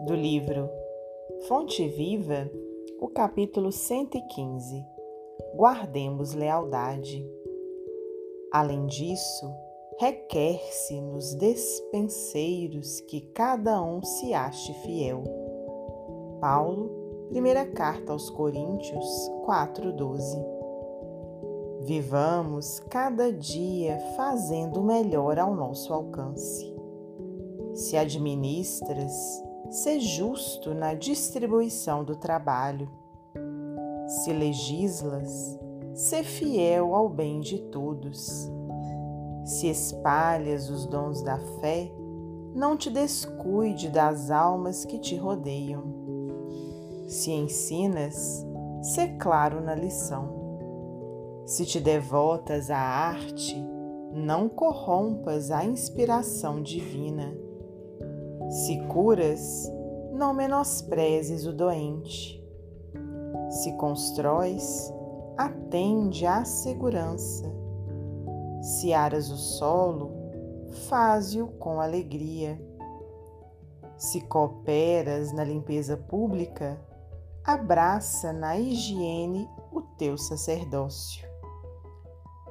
do livro Fonte Viva, o capítulo 115 Guardemos lealdade. Além disso, requer-se nos despenseiros que cada um se ache fiel. Paulo, primeira carta aos Coríntios 4:12. Vivamos cada dia fazendo o melhor ao nosso alcance. Se administras, Sê justo na distribuição do trabalho. Se legislas, sê fiel ao bem de todos. Se espalhas os dons da fé, não te descuide das almas que te rodeiam. Se ensinas, sê claro na lição. Se te devotas à arte, não corrompas a inspiração divina se curas, não menosprezes o doente. Se constróis, atende à segurança. Se aras o solo, faze-o com alegria. Se cooperas na limpeza pública, abraça na higiene o teu sacerdócio.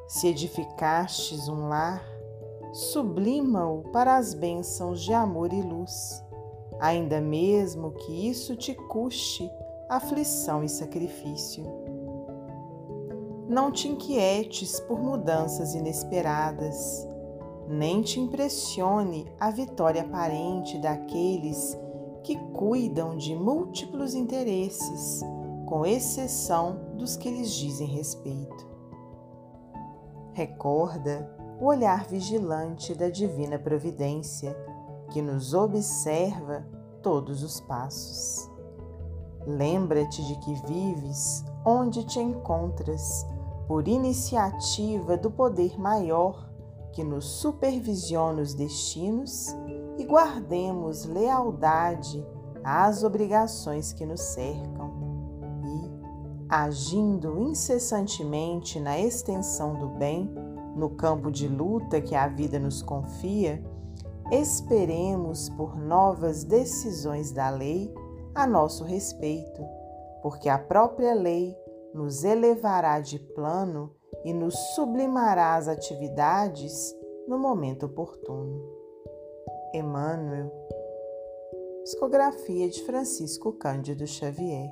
Se edificastes um lar, sublima-o para as bênçãos de amor e luz, ainda mesmo que isso te custe aflição e sacrifício. Não te inquietes por mudanças inesperadas, nem te impressione a vitória aparente daqueles que cuidam de múltiplos interesses, com exceção dos que lhes dizem respeito. Recorda o olhar vigilante da divina providência que nos observa todos os passos. Lembra-te de que vives onde te encontras por iniciativa do poder maior que nos supervisiona os destinos e guardemos lealdade às obrigações que nos cercam e, agindo incessantemente na extensão do bem, no campo de luta que a vida nos confia, esperemos por novas decisões da lei a nosso respeito, porque a própria lei nos elevará de plano e nos sublimará as atividades no momento oportuno. Emmanuel, psicografia de Francisco Cândido Xavier.